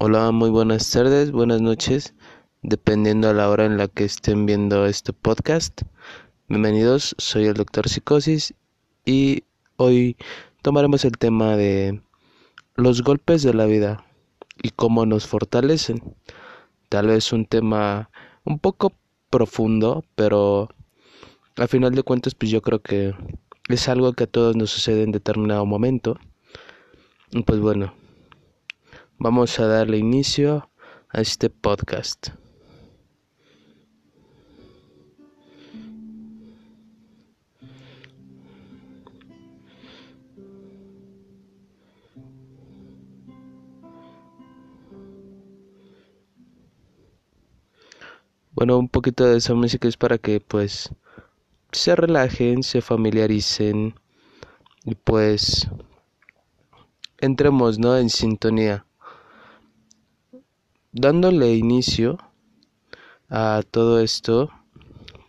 Hola, muy buenas tardes, buenas noches, dependiendo a la hora en la que estén viendo este podcast. Bienvenidos, soy el doctor Psicosis y hoy tomaremos el tema de los golpes de la vida y cómo nos fortalecen. Tal vez un tema un poco profundo, pero al final de cuentas pues yo creo que es algo que a todos nos sucede en determinado momento. Pues bueno, vamos a darle inicio a este podcast. Bueno, un poquito de esa música es para que pues se relajen, se familiaricen y pues entremos, ¿no? En sintonía. Dándole inicio a todo esto,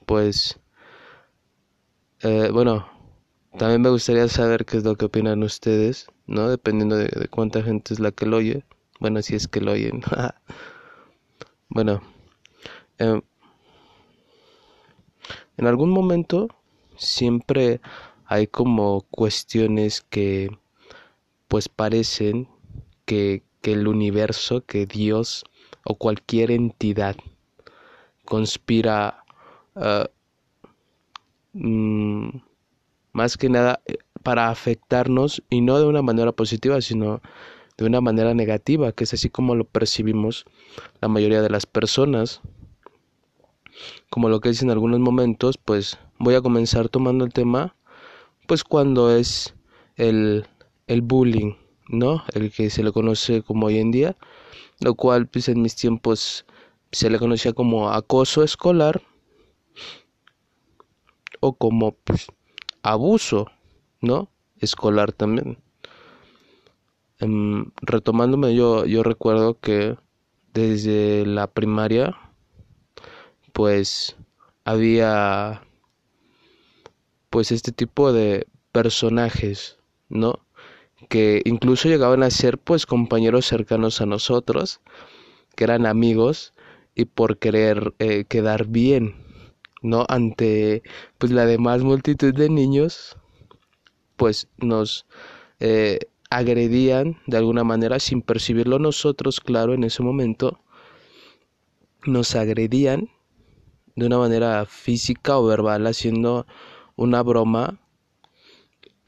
pues, eh, bueno, también me gustaría saber qué es lo que opinan ustedes, ¿no? Dependiendo de, cuánta gente es la que lo oye. Bueno, si es que lo oyen. bueno, eh, en algún momento siempre hay como cuestiones que pues parecen que, el universo, que Dios o cualquier entidad conspira ah, mm, más que nada eh, para afectarnos y no de una manera positiva, sino de una manera negativa, que es así como lo percibimos la mayoría de las personas. Como lo que es en algunos momentos, pues voy a comenzar tomando el tema, pues cuando es el el bullying, ¿no? El que se le conoce como hoy en día, lo cual pues en mis tiempos se le conocía como acoso escolar o como pues, abuso, ¿no? Escolar también. Em, retomándome yo, yo recuerdo que desde la primaria pues había pues este tipo de personajes, ¿no? Que incluso llegaban a ser pues compañeros cercanos a nosotros, que eran amigos y por querer eh, quedar bien, ¿no? Ante pues la demás multitud de niños, pues nos eh, agredían de alguna manera sin percibirlo nosotros, claro, en ese momento, nos agredían de una manera física o verbal haciendo una broma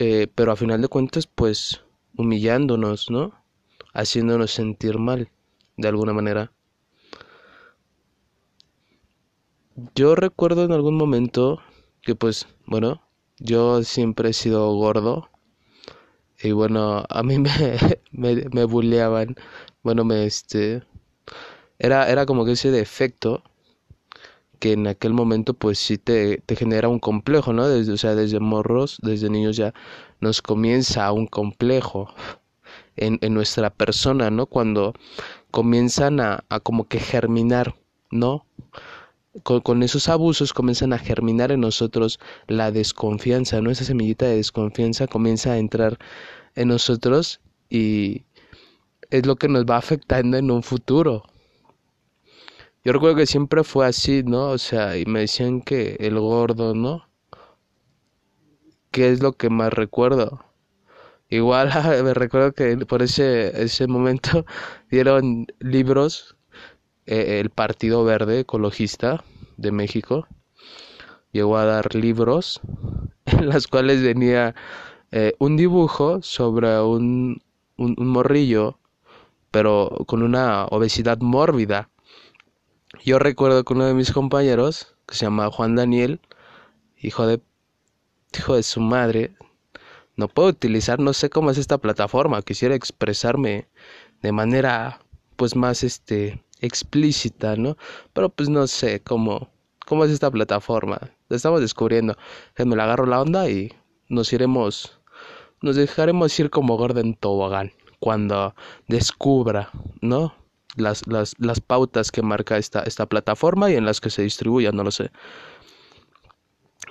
eh, pero a final de cuentas, pues humillándonos, ¿no? Haciéndonos sentir mal, de alguna manera. Yo recuerdo en algún momento que, pues, bueno, yo siempre he sido gordo. Y bueno, a mí me, me, me. Bueno, me este. Era, era como que ese defecto que en aquel momento pues sí te, te genera un complejo, ¿no? Desde, o sea, desde morros, desde niños ya nos comienza un complejo en, en nuestra persona, ¿no? Cuando comienzan a, a como que germinar, ¿no? Con, con, esos abusos comienzan a germinar en nosotros la desconfianza, ¿no? Esa semillita de desconfianza comienza a entrar en nosotros y es lo que nos va afectando en un futuro, yo recuerdo que siempre fue así, ¿no? O sea, y me decían que el gordo, ¿no? ¿Qué es lo que más recuerdo? Igual me recuerdo que por ese, ese momento dieron libros, eh, el Partido Verde Ecologista de México llegó a dar libros en las cuales venía eh, un dibujo sobre un, un morrillo, pero con una obesidad mórbida yo recuerdo que uno de mis compañeros, que se llama Juan Daniel, hijo de hijo de su madre, no puedo utilizar, no sé cómo es esta plataforma, quisiera expresarme de manera pues más este explícita, ¿no? Pero pues no sé cómo cómo es esta plataforma. La estamos descubriendo. Me la agarro la onda y nos iremos nos dejaremos ir como Gordon Tobogán cuando descubra, ¿no? Las, las, las pautas que marca esta, esta plataforma y en las que se distribuya, no lo sé.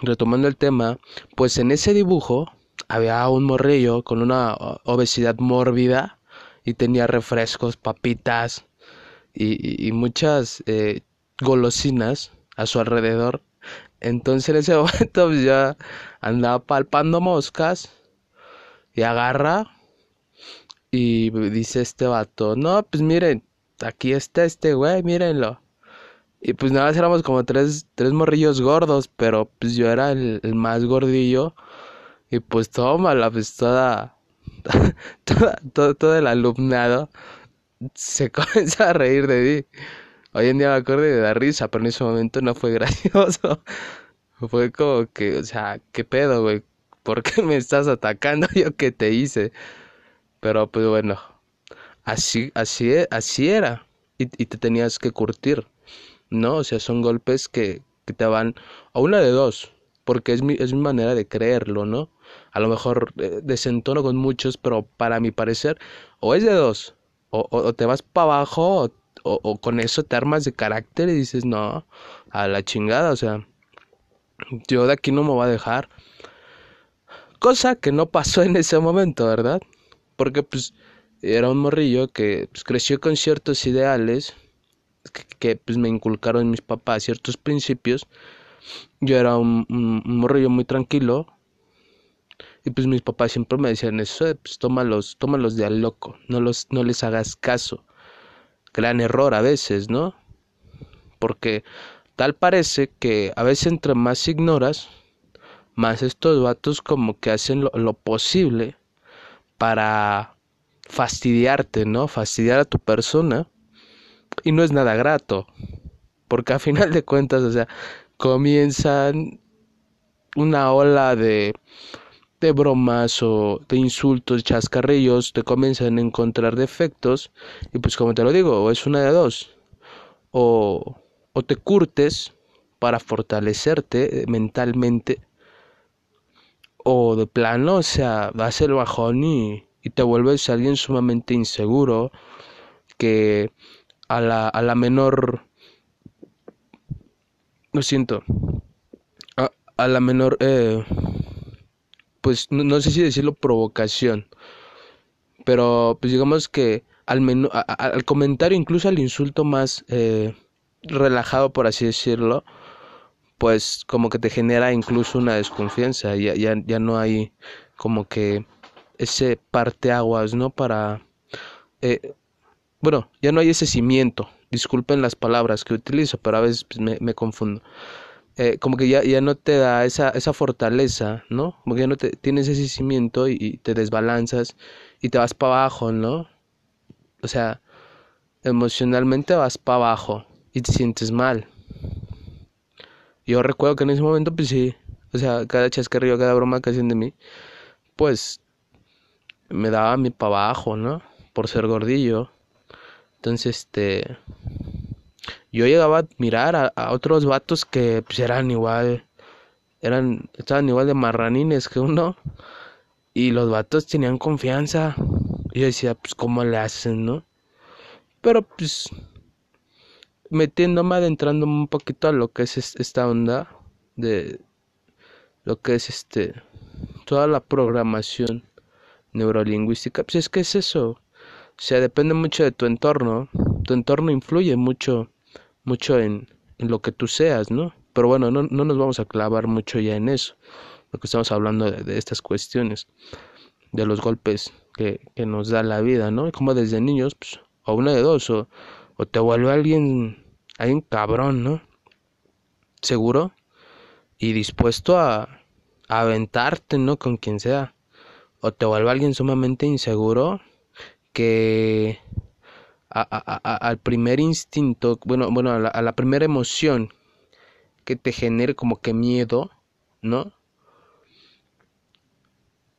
Retomando el tema, pues en ese dibujo había un morrillo con una obesidad mórbida y tenía refrescos, papitas y, muchas eh, golosinas a su alrededor. Entonces en ese momento pues, ya andaba palpando moscas y agarra y dice este vato, no, pues miren, aquí está este güey, mírenlo. Y pues nada éramos como tres, tres morrillos gordos, pero pues yo era el, más gordillo. Y pues toma pues toda, todo, todo el alumnado se comienza a reír de mí. Hoy en día me acuerdo de dar risa, pero en ese momento no fue gracioso. Fue como que, o sea, ¿qué pedo, güey? ¿Por qué me estás atacando? ¿Yo qué te hice? Pero pues bueno, así, así, así era. Y, te tenías que curtir, ¿no? O sea, son golpes que, que te van a una de dos, porque es mi, es mi manera de creerlo, ¿no? A lo mejor eh, desentono con muchos, pero para mi parecer, o es de dos, o, o, te vas para abajo, o o, con eso te armas de carácter y dices, no, a la chingada, o sea, yo de aquí no me voy a dejar. Cosa que no pasó en ese momento, ¿verdad? Porque pues era un morrillo que pues, creció con ciertos ideales que, pues me inculcaron mis papás ciertos principios. Yo era un, morrillo muy tranquilo. Y pues mis papás siempre me decían eso, pues tómalos, tómalos de al loco, no los, no les hagas caso gran error a veces, ¿no? Porque tal parece que a veces entre más ignoras, más estos vatos como que hacen lo, posible para fastidiarte, ¿no? Fastidiar a tu persona. Y no es nada grato. Porque a final de cuentas, o sea, comienzan una ola de de bromas o de insultos, chascarrillos, te comienzan a encontrar defectos y pues como te lo digo, es una de dos. O, o te curtes para fortalecerte mentalmente o de plano, o sea, das el bajón y, y te vuelves alguien sumamente inseguro que a la, a la menor... Lo siento. A, a la menor... Eh, pues no, sé si decirlo provocación, pero pues digamos que al, al comentario, incluso al insulto más eh, relajado, por así decirlo, pues como que te genera incluso una desconfianza, ya, ya, ya no hay como que ese parteaguas, ¿no? Para... Eh, bueno, ya no hay ese cimiento, disculpen las palabras que utilizo, pero a veces pues, me, me confundo. Eh, como que ya, ya no te da esa, esa fortaleza, ¿no? Como que ya no te, tienes ese cimiento y, te desbalanzas y te vas para abajo, ¿no? O sea, emocionalmente vas para abajo y te sientes mal. Yo recuerdo que en ese momento, pues sí, o sea, cada chascarrillo, cada broma que hacían de mí, pues me daba mí para abajo, ¿no? Por ser gordillo. Entonces, este, yo llegaba a admirar a, otros vatos que pues, eran igual, eran, estaban igual de marranines que uno, y los vatos tenían confianza. Y yo decía, pues, ¿cómo le hacen, no? Pero, pues, metiéndome, adentrando un poquito a lo que es esta onda de lo que es este, toda la programación neurolingüística, pues es que es eso. O sea, depende mucho de tu entorno. Tu entorno influye mucho mucho en, en lo que tú seas, ¿no? Pero bueno, no, no, nos vamos a clavar mucho ya en eso, lo que estamos hablando de, estas cuestiones, de los golpes que, que, nos da la vida, ¿no? como desde niños, pues, o una de dos, o, o te vuelve alguien, alguien cabrón, ¿no? Seguro y dispuesto a, a aventarte, ¿no? Con quien sea. O te vuelve alguien sumamente inseguro que al primer instinto, bueno, bueno, a la, primera emoción que te genere como que miedo, ¿no?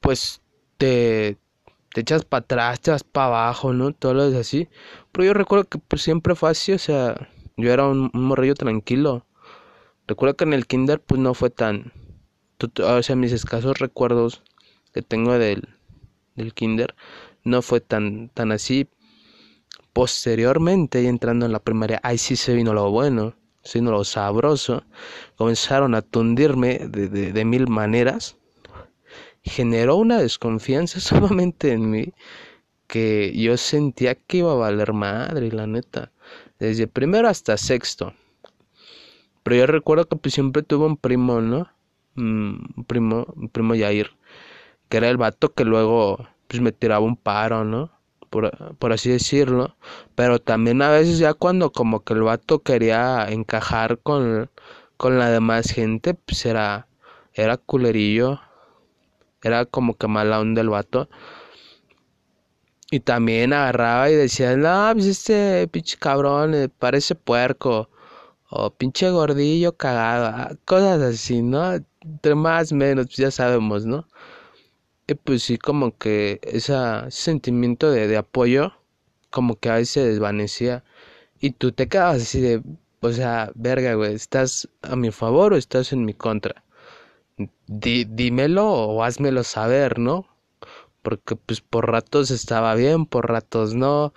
Pues te, te echas para atrás, te vas para abajo, ¿no? Todo lo es así. Pero yo recuerdo que pues, siempre fue así, o sea, yo era un, morrillo tranquilo. Recuerdo que en el kinder pues no fue tan... O sea, mis escasos recuerdos que tengo del, del kinder no fue tan, tan así. Posteriormente, entrando en la primaria, ahí sí se vino lo bueno, se vino lo sabroso. Comenzaron a tundirme de, de, mil maneras. Generó una desconfianza sumamente en mí que yo sentía que iba a valer madre, la neta. Desde primero hasta sexto. Pero yo recuerdo que pues siempre tuve un primo, ¿no? Mm, un primo, un primo Yair, que era el vato que luego pues me tiraba un paro, ¿no? Por, por, así decirlo. Pero también a veces ya cuando como que el vato quería encajar con, con la demás gente, pues era, era culerillo. Era como que mala onda el vato. Y también agarraba y decía, no, pues este pinche cabrón eh, parece puerco. O pinche gordillo cagado. Ah, cosas así, ¿no? Entre más menos, pues ya sabemos, ¿no? Pues sí, como que ese sentimiento de, de apoyo, como que a veces se desvanecía. Y tú te quedabas así de, o sea, verga, güey, ¿estás a mi favor o estás en mi contra? dímelo o házmelo saber, ¿no? Porque pues por ratos estaba bien, por ratos no.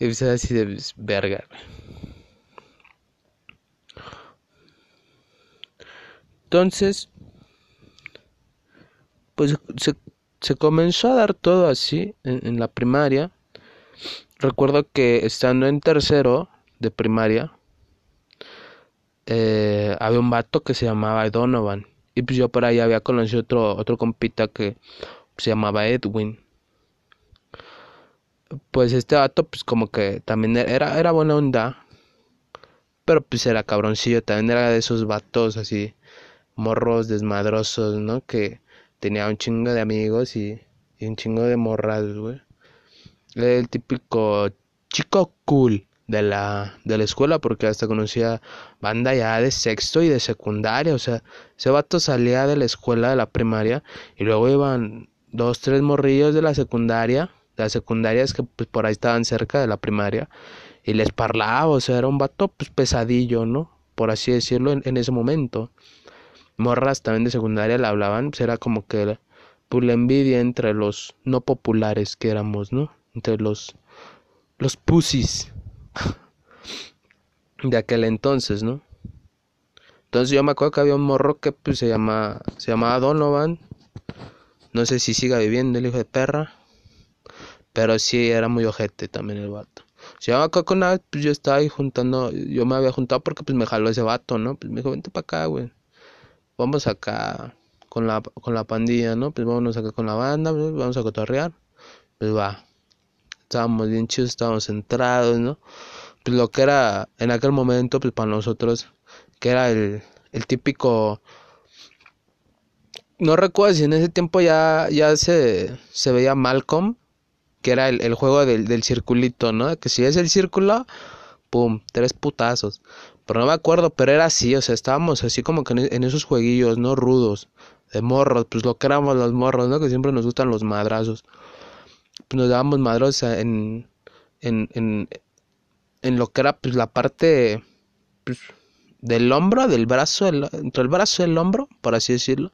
Y pues así de pues, verga, Entonces, pues se, se, comenzó a dar todo así en, la primaria. Recuerdo que estando en tercero de primaria, eh, había un vato que se llamaba Donovan. Y pues yo por ahí había conocido otro, otro compita que se llamaba Edwin. Pues este vato, pues como que también era, era buena onda. Pero pues era cabroncillo, también era de esos vatos así, morros desmadrosos, ¿no? Que tenía un chingo de amigos y, y un chingo de morras, güey. El típico chico cool de la, de la escuela porque hasta conocía banda ya de sexto y de secundaria, o sea, ese vato salía de la escuela de la primaria y luego iban dos, tres morrillos de la secundaria, de las secundarias que pues por ahí estaban cerca de la primaria y les parlaba, o sea, era un vato pues pesadillo, ¿no? Por así decirlo en, ese momento. Morras también de secundaria le hablaban, pues era como que pues, la envidia entre los no populares que éramos, ¿no? Entre los los pussies de aquel entonces, ¿no? Entonces yo me acuerdo que había un morro que pues, se llama se llamaba Donovan. No sé si siga viviendo el hijo de perra. Pero sí era muy ojete también el vato. Que una vez pues, yo estaba ahí juntando, yo me había juntado porque pues me jaló ese vato, ¿no? Pues me dijo, vente para acá, güey. Vamos acá con la, con la pandilla, ¿no? Pues vámonos acá con la banda, vamos a cotorrear. Pues va. Estábamos bien chidos, estábamos centrados, ¿no? Pues lo que era en aquel momento, pues para nosotros, que era el, el típico no recuerdo si en ese tiempo ya, ya se, se veía Malcolm, que era el, el juego del, del, circulito, ¿no? Que si es el círculo, pum, tres putazos. Pero no me acuerdo, pero era así, o sea, estábamos así como que en, esos jueguillos, ¿no? Rudos, de morros, pues lo que éramos los morros, ¿no? Que siempre nos gustan los madrazos. Pues nos dábamos madrazos en, en, en, en lo que era pues la parte pues, del hombro, del brazo, entre el brazo y el hombro, por así decirlo,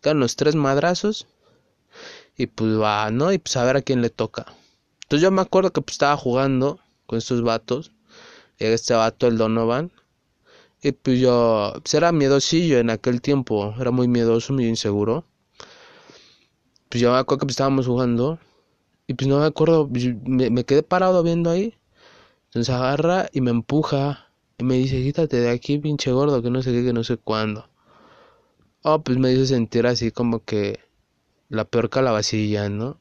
quedan los tres madrazos y pues va, ¿no? Y pues a ver a quién le toca. Entonces yo me acuerdo que pues estaba jugando con estos vatos, y este vato, el Donovan, y pues yo, pues era miedosillo en aquel tiempo, era muy miedoso, muy inseguro. Pues yo me acuerdo que pues, estábamos jugando, y pues no me acuerdo, pues, me, me quedé parado viendo ahí. Entonces agarra y me empuja y me dice, quítate de aquí, pinche gordo, que no sé qué, que no sé cuándo. Oh, pues me hizo sentir así como que la peor calabacilla, ¿no?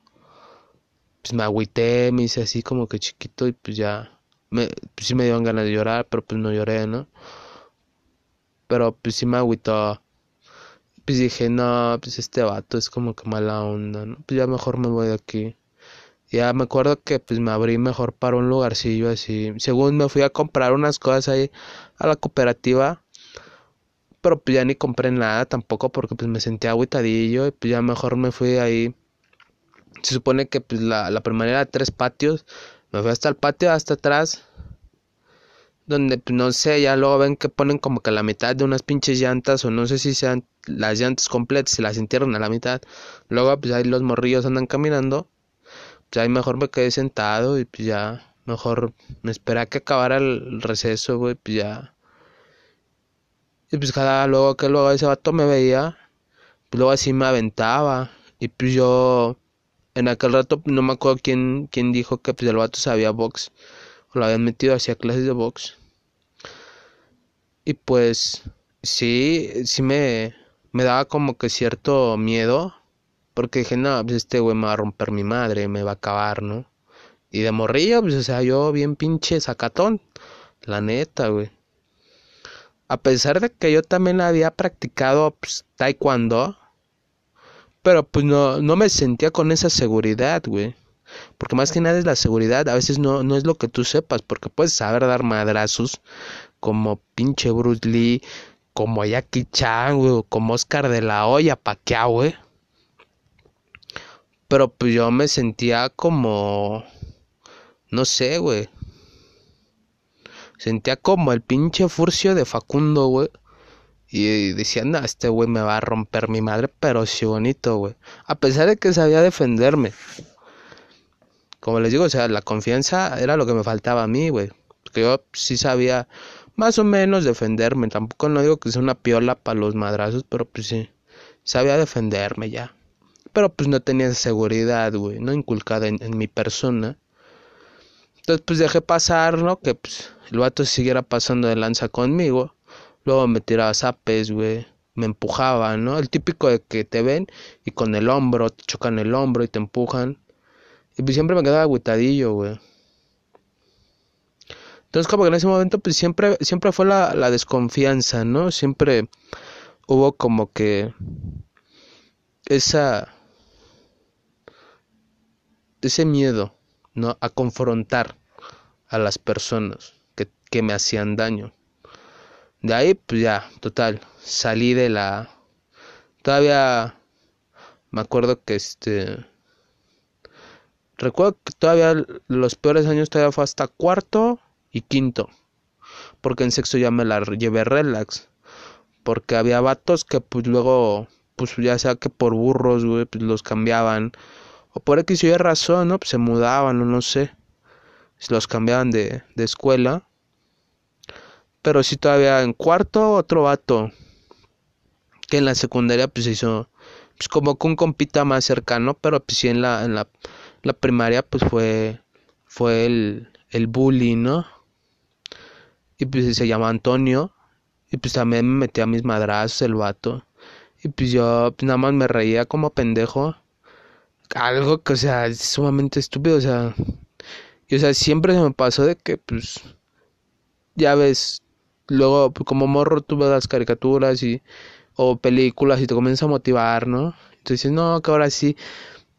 Pues me agüité, me hice así como que chiquito y pues ya, me, pues sí me dieron ganas de llorar, pero pues no lloré, ¿no? Pero pues sí me agüitó. Pues dije, no, pues este vato es como que mala onda, ¿no? Pues ya mejor me voy de aquí. Ya me acuerdo que pues me abrí mejor para un lugarcillo así. Según me fui a comprar unas cosas ahí a la cooperativa. Pero pues ya ni compré nada tampoco porque pues me sentía agüitadillo y pues ya mejor me fui ahí. Se supone que pues la, la primaria era tres patios. Me fui hasta el patio hasta atrás. Donde pues no sé, ya luego ven que ponen como que la mitad de unas pinches llantas o no sé si sean las llantas completas, se las entierran a la mitad. Luego pues ahí los morrillos andan caminando ya ahí mejor me quedé sentado y pues ya, mejor me esperé a que acabara el receso, güey, pues ya. Y pues cada luego que luego ese vato me veía, pues luego así me aventaba. Y pues yo en aquel rato no me acuerdo quién, quién dijo que pues, el vato sabía box. O lo habían metido hacia clases de box. Y pues sí, sí me, me daba como que cierto miedo. Porque dije, no, pues este güey me va a romper mi madre, me va a acabar, ¿no? Y de morrillo, pues o sea, yo bien pinche sacatón. La neta, güey. A pesar de que yo también había practicado pues, taekwondo. Pero pues no, no me sentía con esa seguridad, güey. Porque más que nada es la seguridad. A veces no, no es lo que tú sepas. Porque puedes saber dar madrazos. Como pinche Bruce Lee. Como Jackie Chan, güey. Como Oscar de la Hoya, Paquiao, güey. Pero pues yo me sentía como... No sé, güey. Sentía como el pinche furcio de Facundo, güey. Y decía, no, este güey me va a romper mi madre, pero sí bonito, güey. A pesar de que sabía defenderme. Como les digo, o sea, la confianza era lo que me faltaba a mí, güey. Porque yo sí sabía más o menos defenderme. Tampoco no digo que sea una piola para los madrazos, pero pues sí. Sabía defenderme ya. Pero pues no tenía seguridad, güey. No inculcada en, en mi persona. Entonces pues dejé pasar, ¿no? Que pues el vato siguiera pasando de lanza conmigo. Luego me tiraba zapes, güey. Me empujaba, ¿no? El típico de que te ven y con el hombro, te chocan el hombro y te empujan. Y pues siempre me quedaba agüitadillo, güey. Entonces como que en ese momento pues siempre, siempre fue la, la desconfianza, ¿no? Siempre hubo como que esa... ese miedo, ¿no? A confrontar a las personas que, que me hacían daño. De ahí, pues ya, total, salí de la... Todavía me acuerdo que este... Recuerdo que todavía los peores años todavía fue hasta cuarto y quinto. Porque en sexto ya me la llevé relax. Porque había vatos que pues luego, pues ya sea que por burros, pues los cambiaban. O por X y razón, ¿no? Pues se mudaban o no sé. Los cambiaban de, de escuela. Pero sí todavía en cuarto otro vato. Que en la secundaria pues se hizo pues como con un compita más cercano. Pero pues sí en la, la primaria pues fue, fue el, el bully, ¿no? Y pues se llama Antonio. Y pues también me metía a mis madrazos el vato. Y pues yo pues, nada más me reía como pendejo. Algo que, o sea, es sumamente estúpido, o sea. Y o sea, siempre se me pasó de que, pues, ya ves, luego pues, como morro tú ves las caricaturas y, o películas y te comienza a motivar, ¿no? Entonces, no, que ahora sí,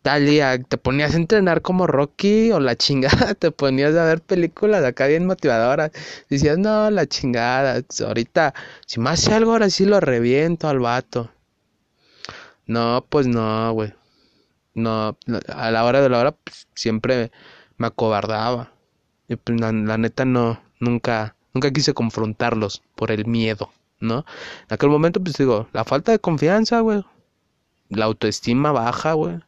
tal día te ponías a entrenar como Rocky o la chingada, te ponías a ver películas acá bien motivadoras. Decías, no, la chingada, ahorita, si me hace algo, ahora sí lo reviento al vato. No, pues no, güey. No, a la hora de la hora pues, siempre me acobardaba. Y pues la, la neta no, nunca, nunca quise confrontarlos por el miedo, ¿no? En aquel momento, pues digo, la falta de confianza, güey. La autoestima baja, güey.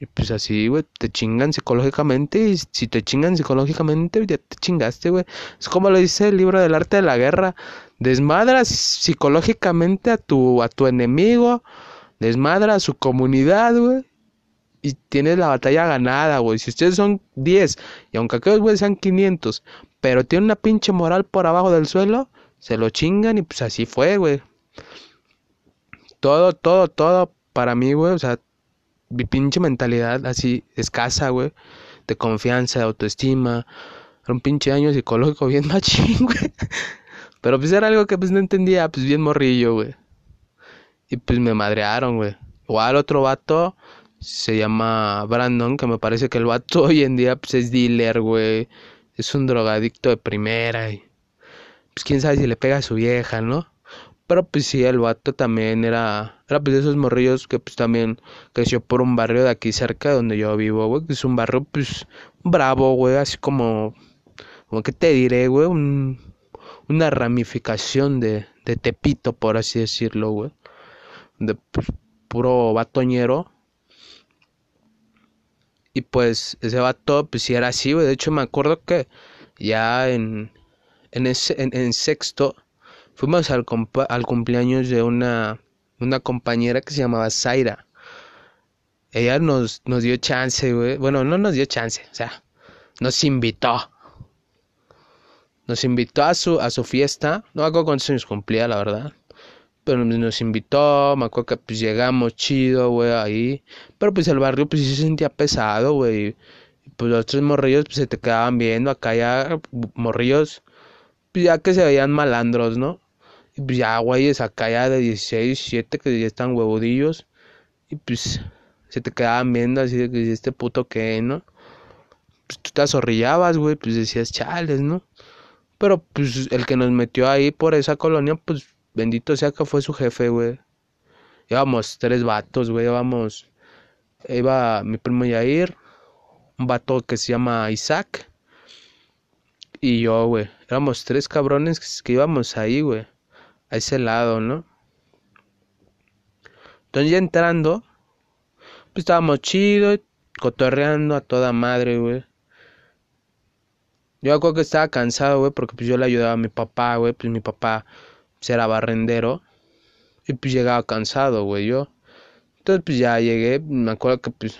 Y pues así, güey, te chingan psicológicamente. Y si te chingan psicológicamente, ya te chingaste, güey. Es como lo dice el libro del arte de la guerra. Desmadras psicológicamente a tu, a tu enemigo. Desmadra a su comunidad, güey. Y tienes la batalla ganada, güey. Si ustedes son 10, y aunque aquellos güeyes sean 500, pero tienen una pinche moral por abajo del suelo, se lo chingan y pues así fue, güey. Todo, todo, todo para mí, güey, o sea, mi pinche mentalidad así escasa, güey, de confianza, de autoestima, era un pinche año psicológico bien machín, güey. Pero pues era algo que pues no entendía, pues bien morrillo, güey. Y pues me madrearon, güey. Igual otro vato se llama Brandon, que me parece que el vato hoy en día pues es dealer, güey. Es un drogadicto de primera y pues quién sabe si le pega a su vieja, ¿no? Pero pues sí, el vato también era, era pues de esos morrillos que pues también creció por un barrio de aquí cerca de donde yo vivo, güey, que es un barrio pues bravo, güey, así como, como que te diré, güey, un, una ramificación de, de Tepito, por así decirlo, güey, de pues, puro batoñero. Y pues ese vato pues sí era así, güey, de hecho me acuerdo que ya en, en, ese, en sexto fuimos al, al cumpleaños de una, una compañera que se llamaba Zaira. ella nos, nos dio chance, güey. Bueno, no nos dio chance, o sea, nos invitó. Nos invitó a su, a su fiesta. No me acuerdo cuántos años cumplía, la verdad. Pero nos invitó, me acuerdo que pues llegamos chido, güey, ahí. Pero pues el barrio pues sí se sentía pesado, güey. Pues los tres morrillos pues se te quedaban viendo. Acá ya morrillos, pues ya que se veían malandros, ¿no? Pues ya, güeyes, acá ya de 16, 17 que ya están huevudillos. Y pues se te quedaban viendo así de que este puto que, ¿no? Pues tú te azorrillabas, güey, pues decías chales, ¿no? Pero pues el que nos metió ahí por esa colonia, pues bendito sea que fue su jefe, güey. Íbamos tres vatos, güey, íbamos. Iba mi primo Yair, un vato que se llama Isaac. Y yo, güey. Éramos tres cabrones que íbamos ahí, güey. A ese lado, ¿no? Entonces ya entrando, pues estábamos chidos, cotorreando a toda madre, güey. Yo acuerdo que estaba cansado, güey, porque pues yo le ayudaba a mi papá, güey, pues mi papá pues, era barrendero y pues llegaba cansado, güey, yo. Entonces pues ya llegué, me acuerdo que pues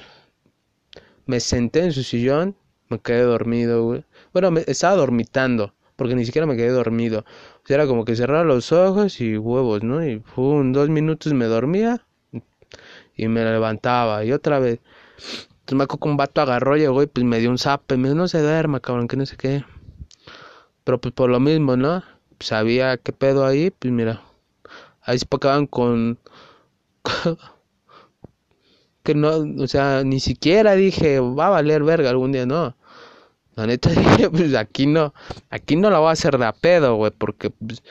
me senté en su sillón, me quedé dormido, güey. Bueno, estaba dormitando, porque ni siquiera me quedé dormido. Sea, era como que cerraba los ojos y huevos, ¿no? Y pum, dos minutos me dormía y me levantaba y otra vez. Entonces me acuerdo que un vato agarró, llegó y pues me dio un zape, me dijo, no se duerma, cabrón, que no sé qué. Pero pues por lo mismo, ¿no? Sabía qué pedo ahí, pues mira. Ahí se acaban con... que no, o sea, ni siquiera dije, va a valer verga algún día, no. La neta pues aquí no, aquí no la voy a hacer de a pedo, güey, porque pues,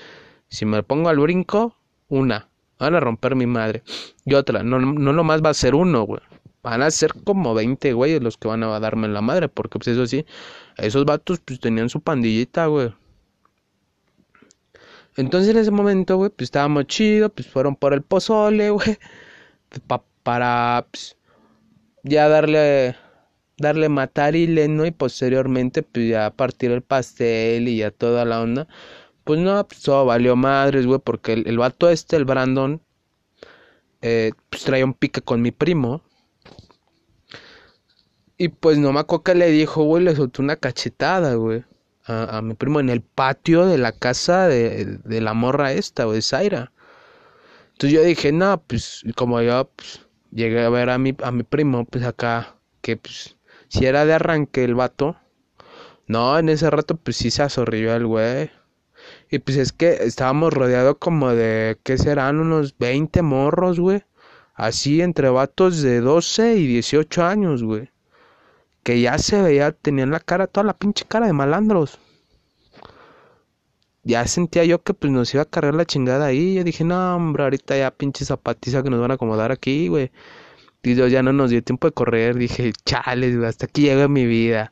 si me pongo al brinco, una, van a romper mi madre. Y otra, no, no nomás va a ser uno, güey. Van a ser como 20 güeyes los que van a darme la madre, porque pues eso sí, esos vatos pues tenían su pandillita, güey. Entonces en ese momento, güey, pues estábamos chido, pues fueron por el pozole, güey, para pues, ya darle darle matarile, ¿no? Y posteriormente pues ya partir el pastel y ya toda la onda. Pues no, pues todo valió madres, güey, porque el, el vato este, el Brandon, eh, pues traía un pique con mi primo. Y pues no me acuerdo que le dijo, güey, le soltó una cachetada, güey. A, mi primo en el patio de la casa de, de la morra esta, güey, Zaira. Entonces yo dije, no, pues como yo pues, llegué a ver a mi, a mi primo, pues acá, que pues si era de arranque el vato. No, en ese rato pues sí se azorrió el güey. Y pues es que estábamos rodeados como de, ¿qué serán? Unos 20 morros, güey. Así entre vatos de 12 y 18 años, güey. Que ya se veía, tenían la cara, toda la pinche cara de malandros. Ya sentía yo que pues nos iba a cargar la chingada ahí. Yo dije, no, hombre, ahorita ya pinche zapatiza que nos van a acomodar aquí, güey. Y yo ya no nos dio tiempo de correr. Dije, chales, hasta aquí llega mi vida.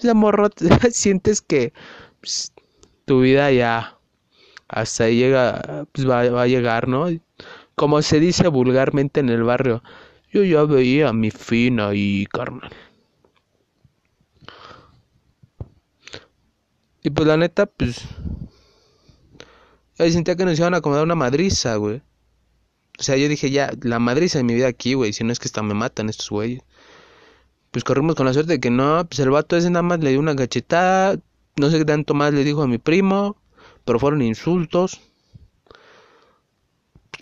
Pues, morro, sientes que pues, tu vida ya hasta ahí llega, pues va, va, a llegar, ¿no? Como se dice vulgarmente en el barrio, yo ya veía mi fin ahí, carnal. Y pues la neta, pues, yo sentía que nos iban a acomodar una madriza, güey. O sea, yo dije, ya, la madriza de mi vida aquí, güey, si no es que hasta me matan estos güeyes. Pues corrimos con la suerte de que no, pues el vato ese nada más le dio una gachetada, no sé qué tanto más le dijo a mi primo, pero fueron insultos.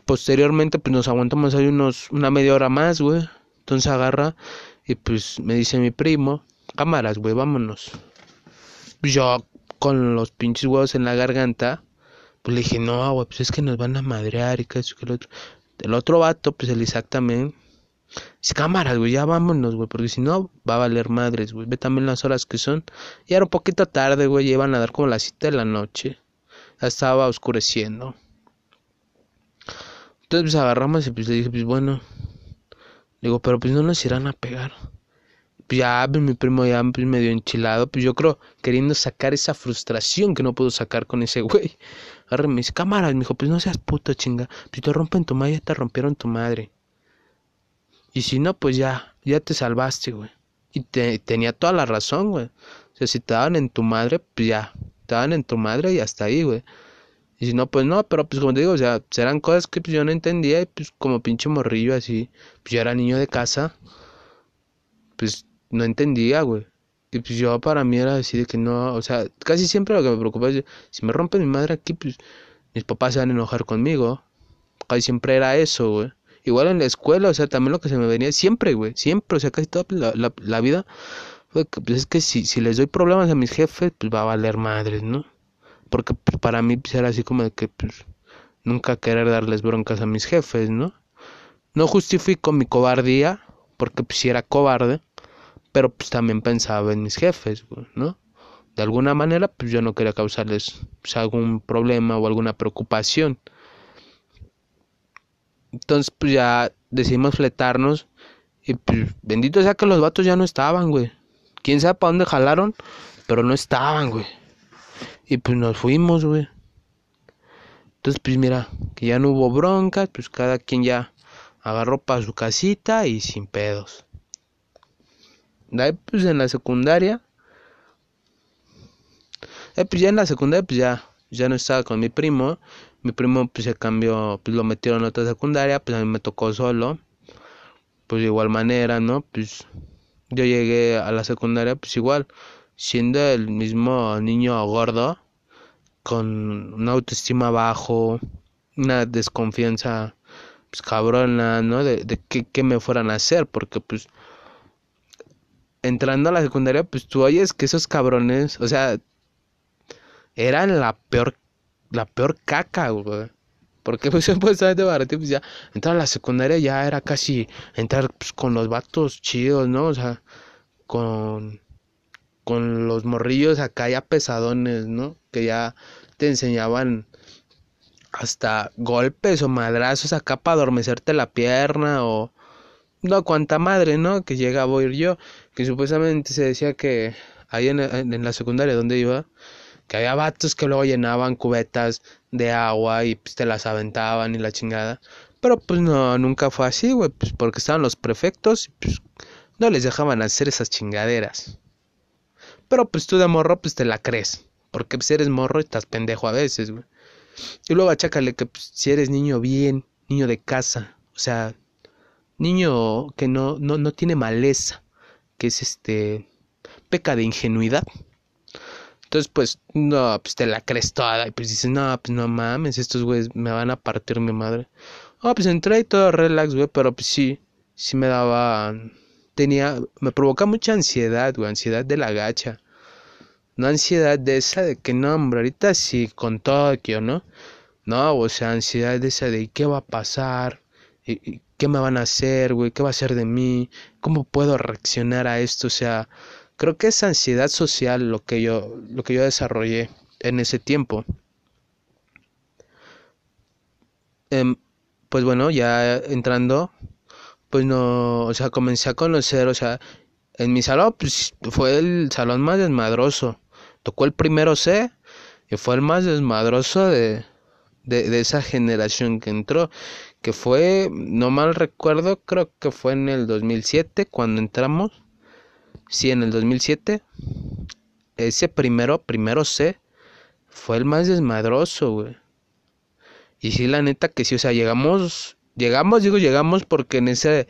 Posteriormente, pues nos aguantamos ahí unos, una media hora más, güey. Entonces agarra y pues me dice mi primo, cámaras, güey, vámonos. Yo con los pinches huevos en la garganta, pues le dije, no, güey, pues es que nos van a madrear y que eso que el otro. El otro vato, pues el Isaac también. Dice, cámaras, güey, ya vámonos, güey, porque si no, va a valer madres, güey. Ve también las horas que son. Y era un poquito tarde, güey, iban a dar como las 7 de la noche. Ya estaba oscureciendo. Entonces, pues agarramos y pues le dije, pues bueno. Digo, pero pues no nos irán a pegar. Pues ya, mi primo ya pues, medio enchilado, pues yo creo queriendo sacar esa frustración que no puedo sacar con ese güey. Agarré mis cámaras, me dijo, pues no seas puto chinga. Si te rompen tu madre, ya te rompieron tu madre. Y si no, pues ya, ya te salvaste, güey. Y te, tenía toda la razón, güey. O sea, si te daban en tu madre, pues ya, te daban en tu madre y hasta ahí, güey. Y si no, pues no, pero pues como te digo, o sea, serán cosas que pues, yo no entendía y pues como pinche morrillo así, pues yo era niño de casa, pues no entendía, güey. Y pues yo para mí era decir que no, o sea, casi siempre lo que me preocupaba es, si me rompe mi madre aquí, pues mis papás se van a enojar conmigo. Casi siempre era eso, güey. Igual en la escuela, o sea, también lo que se me venía siempre, güey, siempre, o sea, casi toda la, la, la vida, pues es que si, si les doy problemas a mis jefes, pues va a valer madres, ¿no? Porque pues, para mí pues, era así como de que, pues, nunca querer darles broncas a mis jefes, ¿no? No justifico mi cobardía, porque pues si era cobarde, pero pues también pensaba en mis jefes, ¿no? De alguna manera, pues yo no quería causarles pues, algún problema o alguna preocupación. Entonces, pues ya decidimos fletarnos. Y pues, bendito sea que los vatos ya no estaban, güey. Quién sabe para dónde jalaron, pero no estaban, güey. Y pues nos fuimos, güey. Entonces, pues mira, que ya no hubo broncas, pues cada quien ya agarró para su casita y sin pedos. Ahí, pues en la secundaria. Eh, pues ya en la secundaria, pues ya, ya no estaba con mi primo mi primo pues se cambió, pues lo metieron a otra secundaria, pues a mí me tocó solo. Pues de igual manera, ¿no? Pues yo llegué a la secundaria pues igual, siendo el mismo niño gordo, con una autoestima bajo, una desconfianza pues cabrona, ¿no? De, de qué, me fueran a hacer, porque pues entrando a la secundaria, pues tú oyes que esos cabrones, o sea, eran la peor la peor caca, güey. Porque pues supuestamente barato, pues ya entrar a la secundaria ya era casi entrar pues, con los vatos chidos, ¿no? O sea, con con los morrillos acá ya pesadones, ¿no? Que ya te enseñaban hasta golpes o madrazos acá para adormecerte la pierna o no cuanta madre, ¿no? Que llegaba a ir yo, que supuestamente se decía que ahí en, en la secundaria donde iba que había vatos que luego llenaban cubetas de agua y pues te las aventaban y la chingada. Pero pues no, nunca fue así, güey, pues porque estaban los prefectos y pues no les dejaban hacer esas chingaderas. Pero pues tú de morro pues te la crees, porque pues eres morro y estás pendejo a veces, güey. Y luego achácale que pues, si eres niño bien, niño de casa, o sea, niño que no, no, no tiene maleza, que es este, peca de ingenuidad entonces, pues, no, pues te la crees toda. Y pues dices, no, pues no mames, estos güeyes me van a partir mi madre. Ah, pues entré y todo relax, güey, pero pues sí, sí me daba. Tenía, me provoca mucha ansiedad, güey, ansiedad de la gacha. No ansiedad de esa de que no, hombre, ahorita sí con Tokio, ¿no? No, o sea, ansiedad de esa de qué va a pasar, ¿Y, qué me van a hacer, güey, qué va a hacer de mí, cómo puedo reaccionar a esto, o sea, Creo que es ansiedad social lo que yo, lo que yo desarrollé en ese tiempo. Em, pues bueno, ya entrando, pues no, o sea, comencé a conocer, o sea, en mi salón pues, fue el salón más desmadroso. Tocó el primero C y fue el más desmadroso de, de, de esa generación que entró, que fue, no mal recuerdo, creo que fue en el 2007 cuando entramos Sí, en el 2007, ese primero, primero C, fue el más desmadroso, güey. Y sí, la neta que sí, o sea, llegamos, llegamos, digo, llegamos porque en ese,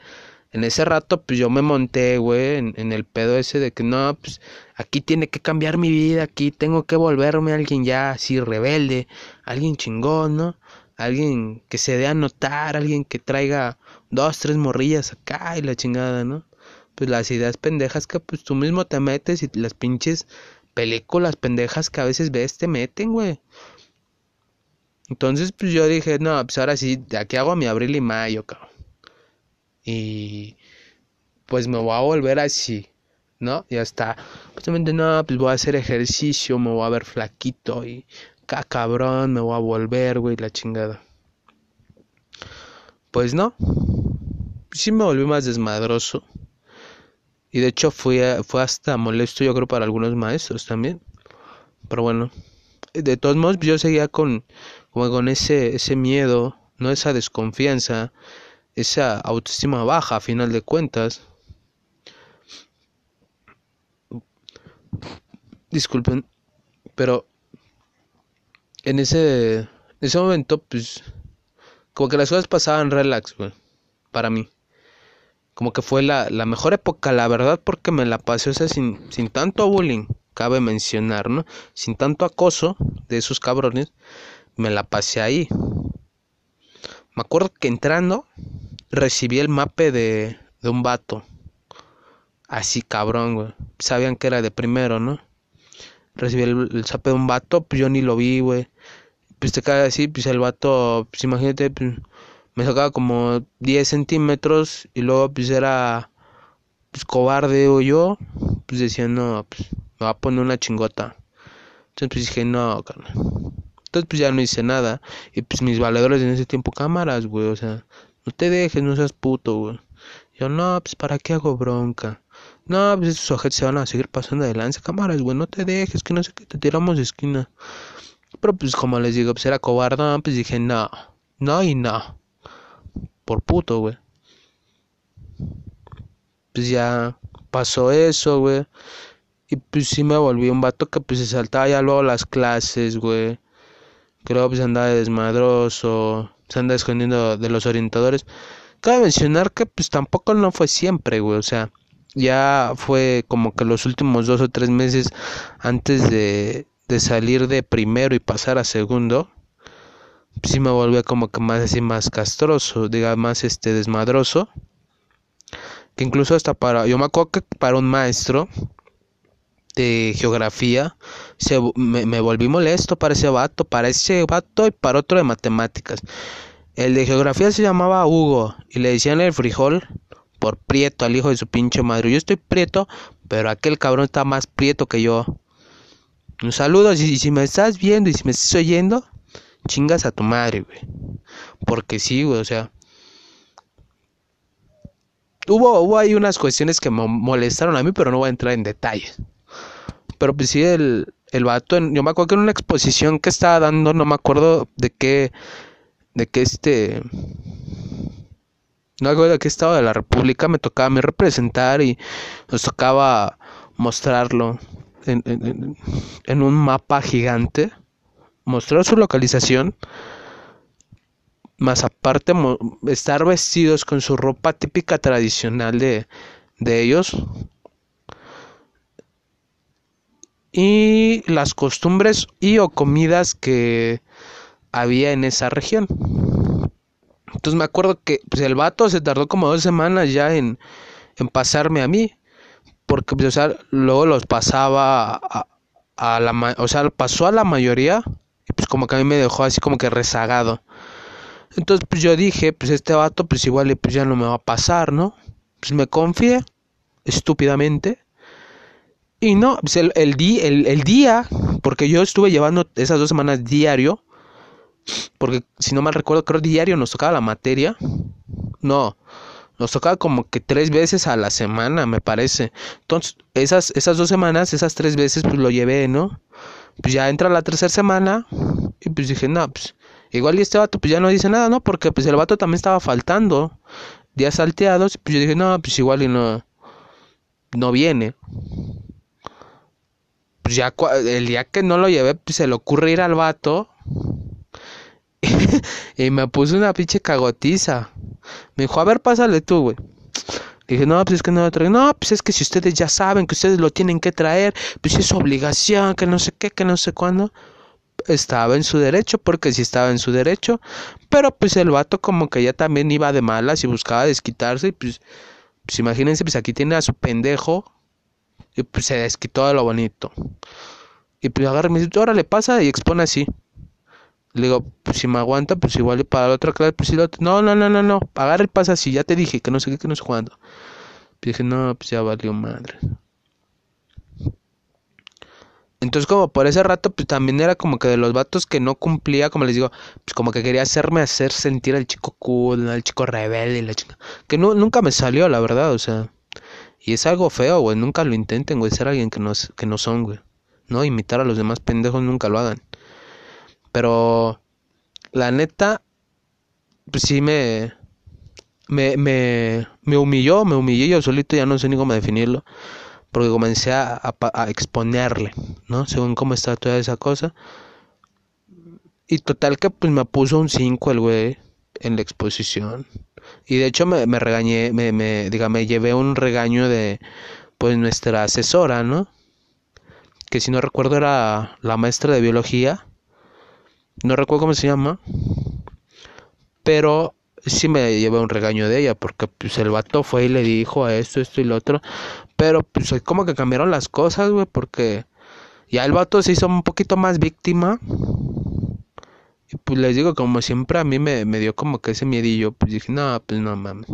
en ese rato, pues yo me monté, güey, en, en, el pedo ese de que no, pues aquí tiene que cambiar mi vida, aquí tengo que volverme alguien ya así rebelde, alguien chingón, ¿no? Alguien que se dé a notar, alguien que traiga dos, tres morrillas acá y la chingada, ¿no? pues las ideas pendejas que pues tú mismo te metes y las pinches películas pendejas que a veces ves te meten, güey. Entonces, pues yo dije, no, pues ahora sí, de aquí hago mi abril y mayo, cabrón. Y pues me voy a volver así, ¿no? Y hasta, justamente, no, pues voy a hacer ejercicio, me voy a ver flaquito y, ca cabrón, me voy a volver, güey, la chingada. Pues no, sí me volví más desmadroso. Y de hecho fue, fue hasta molesto yo creo para algunos maestros también. Pero bueno, de todos modos yo seguía con, con ese, ese miedo, no esa desconfianza, esa autoestima baja a final de cuentas. Disculpen, pero en ese, ese momento, pues, como que las cosas pasaban relax, güey, para mí. como que fue la, la mejor época, la verdad, porque me la pasé, o sea, sin, sin tanto bullying, cabe mencionar, ¿no? Sin tanto acoso de esos cabrones, me la pasé ahí. Me acuerdo que entrando recibí el mape de, de un vato. Así cabrón, güey. Sabían que era de primero, ¿no? Recibí el, el de un vato, pues yo ni lo vi, güey. Pues te cae así, pues el vato, pues imagínate, pues, me sacaba como 10 centímetros y luego pues era pues cobarde o yo, pues decía, no, pues me va a poner una chingota. Entonces pues dije, no, carnal. Entonces pues ya no hice nada. Y pues mis valedores en ese tiempo, cámaras, güey, o sea, no te dejes, no seas puto, güey. Yo, no, pues para qué hago bronca. No, pues esos sujetos se van a seguir pasando de lanza, cámaras, güey, no te dejes, que no sé qué, te tiramos de esquina. Pero pues como les digo, pues era cobardón, pues dije, no, no y no. Por puto, güey. Pues ya pasó eso, güey. Y pues sí me volví un vato que pues se saltaba ya luego las clases, güey. Creo pues andaba de desmadroso, se anda escondiendo de los orientadores. Cabe mencionar que pues tampoco no fue siempre, güey. O sea, ya fue como que los últimos dos o tres meses antes de, de salir de primero y pasar a segundo. Sí me volvía como que más así más castroso, diga más este desmadroso. Que incluso hasta para, yo me acuerdo que para un maestro de geografía se, me, me volví molesto para ese vato, para ese vato y para otro de matemáticas. El de geografía se llamaba Hugo y le decían el frijol por prieto al hijo de su pinche madre. Yo estoy prieto, pero aquel cabrón está más prieto que yo. Un saludo, y si me estás viendo y si me estás oyendo, chingas a tu madre, güey. Porque sí, güey, o sea. Hubo, hubo ahí unas cuestiones que me molestaron a mí, pero no voy a entrar en detalles. Pero pues sí, el, el vato, yo me acuerdo que en una exposición que estaba dando, no me acuerdo de qué, de qué este, no me acuerdo de qué estado de la República me tocaba a mí representar y nos tocaba mostrarlo en, un mapa gigante, mostrar su localización más aparte estar vestidos con su ropa típica tradicional de, de ellos y las costumbres y o comidas que había en esa región. Entonces me acuerdo que pues, el vato se tardó como dos semanas ya en, en pasarme a mí, porque pues, o sea, luego los pasaba a, a la, o sea, pasó a la mayoría y pues como que a mí me dejó así como que rezagado. Entonces, pues yo dije, pues este vato, pues igual pues ya no me va a pasar, ¿no? Pues me confié, estúpidamente. Y no, pues el, el, di, el, el día, porque yo estuve llevando esas dos semanas diario, porque si no mal recuerdo, creo diario nos tocaba la materia. No, nos tocaba como que tres veces a la semana, me parece. Entonces, esas, esas dos semanas, esas tres veces, pues lo llevé, ¿no? Pues ya entra la tercera semana y pues dije, no, pues Igual y este vato pues ya no dice nada, ¿no? Porque pues el vato también estaba faltando días salteados. Pues yo dije, no, pues igual y no, no viene. Pues ya el día que no lo llevé, pues se le ocurre ir al vato. y me puso una pinche cagotiza. Me dijo, a ver, pásale tú, güey. Dije, no, pues es que no lo traigo. No, pues es que si ustedes ya saben que ustedes lo tienen que traer, pues es obligación, que no sé qué, que no sé cuándo estaba en su derecho, porque sí estaba en su derecho, pero pues el vato como que ya también iba de malas y buscaba desquitarse, y pues, pues imagínense, pues aquí tiene a su pendejo, y pues se desquitó de lo bonito. Y pues agarra y me dice, ahora le pasa y expone así. Le digo, pues si me aguanta, pues igual para la otra clase, pues si. No, no, no, no, no, agarra y pasa así, ya te dije que no sé qué, que no sé cuándo. dije, no, pues ya valió madre. Entonces como por ese rato pues también era como que de los vatos que no cumplía, como les digo, pues como que quería hacerme hacer sentir al chico cool, al chico rebelde la chica. Que no, nunca me salió, la verdad, o sea. Y es algo feo, güey, nunca lo intenten, güey, ser alguien que no, que no son, güey. No, imitar a los demás pendejos nunca lo hagan. Pero la neta, pues sí me, me, me, me humilló, me humillé yo solito, ya no sé ni cómo definirlo porque comencé a, exponerle, ¿no? Según cómo está toda esa cosa. Y total que pues me puso un 5 el güey en la exposición. Y de hecho me, me regañé, me, me, diga, me llevé un regaño de, pues, nuestra asesora, ¿no? Que si no recuerdo era la maestra de biología. No recuerdo cómo se llama. Pero sí me llevé un regaño de ella, porque pues el vato fue y le dijo a esto, esto y lo otro. Pero pues como que cambiaron las cosas, güey, porque ya el vato se hizo un poquito más víctima. Y pues les digo, como siempre a mí me, me dio como que ese miedillo. Pues dije, no, pues no mames.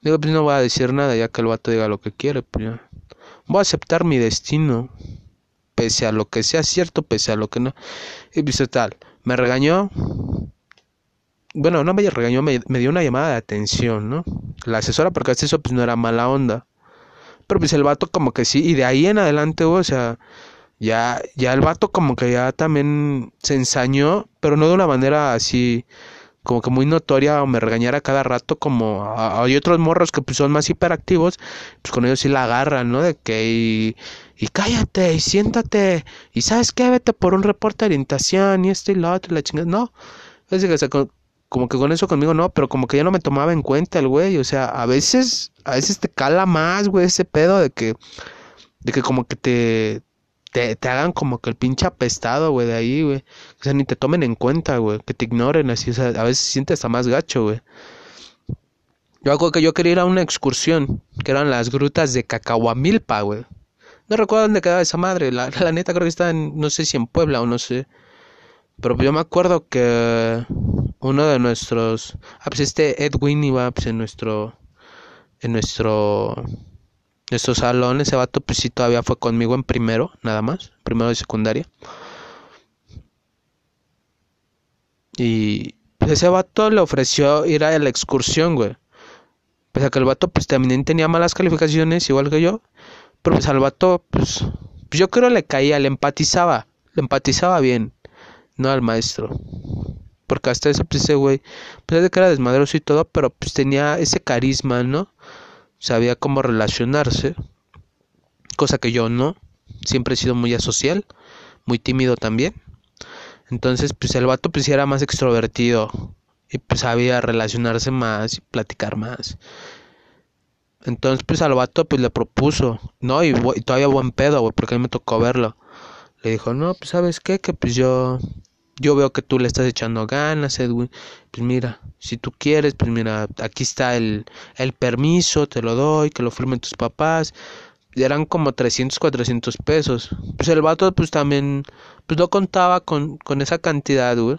Digo, pues no voy a decir nada ya que el vato diga lo que quiere, pues. Voy a aceptar mi destino. Pese a lo que sea cierto, pese a lo que no. Y pues tal, me regañó. Bueno, no me regañó, me, me dio una llamada de atención, ¿no? La asesora, porque hasta eso pues no era mala onda. Pero pues el vato como que sí, y de ahí en adelante, o sea, ya, ya el vato como que ya también se ensañó, pero no de una manera así como que muy notoria o me regañara cada rato como hay otros morros que pues son más hiperactivos, pues con ellos sí la agarran, ¿no? De que y, cállate y siéntate y sabes qué, vete por un reporte de orientación y esto y lo otro y la chingada, no. Es que, como que con eso conmigo no, pero como que ya no me tomaba en cuenta el güey, o sea, a veces, a veces te cala más, güey, ese pedo de que, de que como que te, te, te hagan como que el pinche apestado, güey, de ahí, güey, o sea, ni te tomen en cuenta, güey, que te ignoren así, o sea, a veces se siente hasta más gacho, güey. Yo hago que yo quería ir a una excursión, que eran las grutas de Cacahuamilpa, güey. No recuerdo dónde quedaba esa madre, la, la neta creo que está en, no sé si en Puebla o no sé. Pero yo me acuerdo que uno de nuestros, ah, pues este Edwin iba pues, en nuestro, en nuestro, nuestro salón, ese vato pues sí todavía fue conmigo en primero, nada más, primero de secundaria. Y pues ese vato le ofreció ir a la excursión, güey. Pese a que el vato pues también tenía malas calificaciones, igual que yo. Pero pues al vato, pues, pues yo creo le caía, le empatizaba, le empatizaba bien, no al maestro. Porque hasta eso, pues ese güey, pues de que era desmadroso y todo, pero pues tenía ese carisma, ¿no? Sabía cómo relacionarse. Cosa que yo no. Siempre he sido muy asocial, muy tímido también. Entonces, pues el vato pues era más extrovertido. Y pues sabía relacionarse más y platicar más. Entonces, pues al vato pues le propuso, ¿no? Y, todavía buen pedo, porque a mí me tocó verlo. Le dijo, no, pues sabes qué, que pues yo yo veo que tú le estás echando ganas, Edwin. Pues mira, si tú quieres, pues mira, aquí está el, el permiso, te lo doy, que lo firmen tus papás. Y eran como 300, 400 pesos. Pues el vato, pues también, pues no contaba con, con esa cantidad, güey.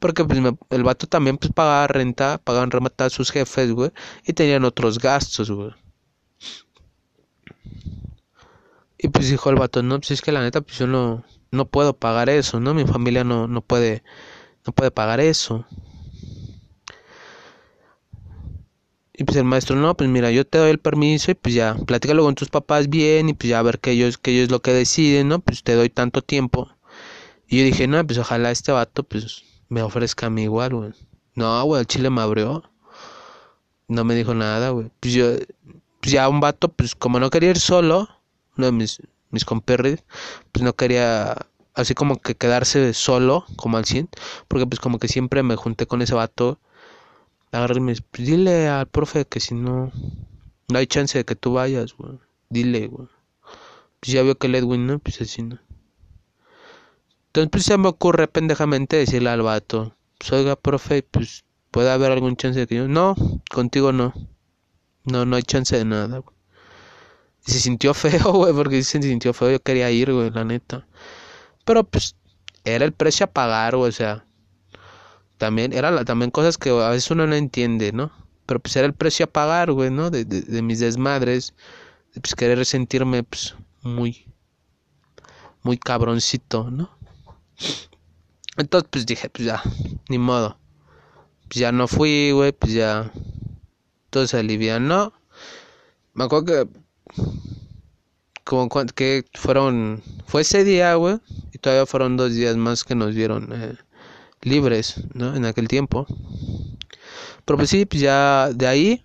Porque pues el vato también pues pagaba renta, pagaban renta a sus jefes, güey. Y tenían otros gastos, güey. Y pues dijo el vato, no, pues es que la neta, pues yo no, no puedo pagar eso, ¿no? Mi familia no, no puede, no puede pagar eso. Y pues el maestro, no, pues mira, yo te doy el permiso y pues ya, platícalo con tus papás bien y pues ya a ver que ellos, que ellos lo que deciden, ¿no? Pues te doy tanto tiempo. Y yo dije, no, pues ojalá este vato pues me ofrezca a mí igual, güey. No, güey, el chile me abrió. No me dijo nada, güey. Pues yo, pues ya un vato, pues como no quería ir solo, uno de mis, mis comperres, pues no quería así como que quedarse solo, como al 100, porque pues como que siempre me junté con ese vato. Agarré me pues dile al profe que si no, no hay chance de que tú vayas, güey. Dile, güey. Pues ya vio que el Edwin, ¿no? Pues así, ¿no? Entonces pues se me ocurre pendejamente decirle al vato, pues oiga, profe, pues puede haber algún chance de que yo, no, contigo no. No, no hay chance de nada. Y se sintió feo, güey, porque se sintió feo. Yo quería ir, güey, la neta. Pero pues era el precio a pagar, güey, o sea. También era también cosas que a veces uno no entiende, ¿no? Pero pues era el precio a pagar, güey, ¿no? De, de, de mis desmadres. De pues querer sentirme, pues, muy, muy cabroncito, ¿no? Entonces, pues dije, pues ya, ni modo. Pues ya no fui, güey, pues ya. Todo se alivianó. Me acuerdo que como que fueron fue ese día güey y todavía fueron dos días más que nos dieron eh, libres no en aquel tiempo pero pues sí pues ya de ahí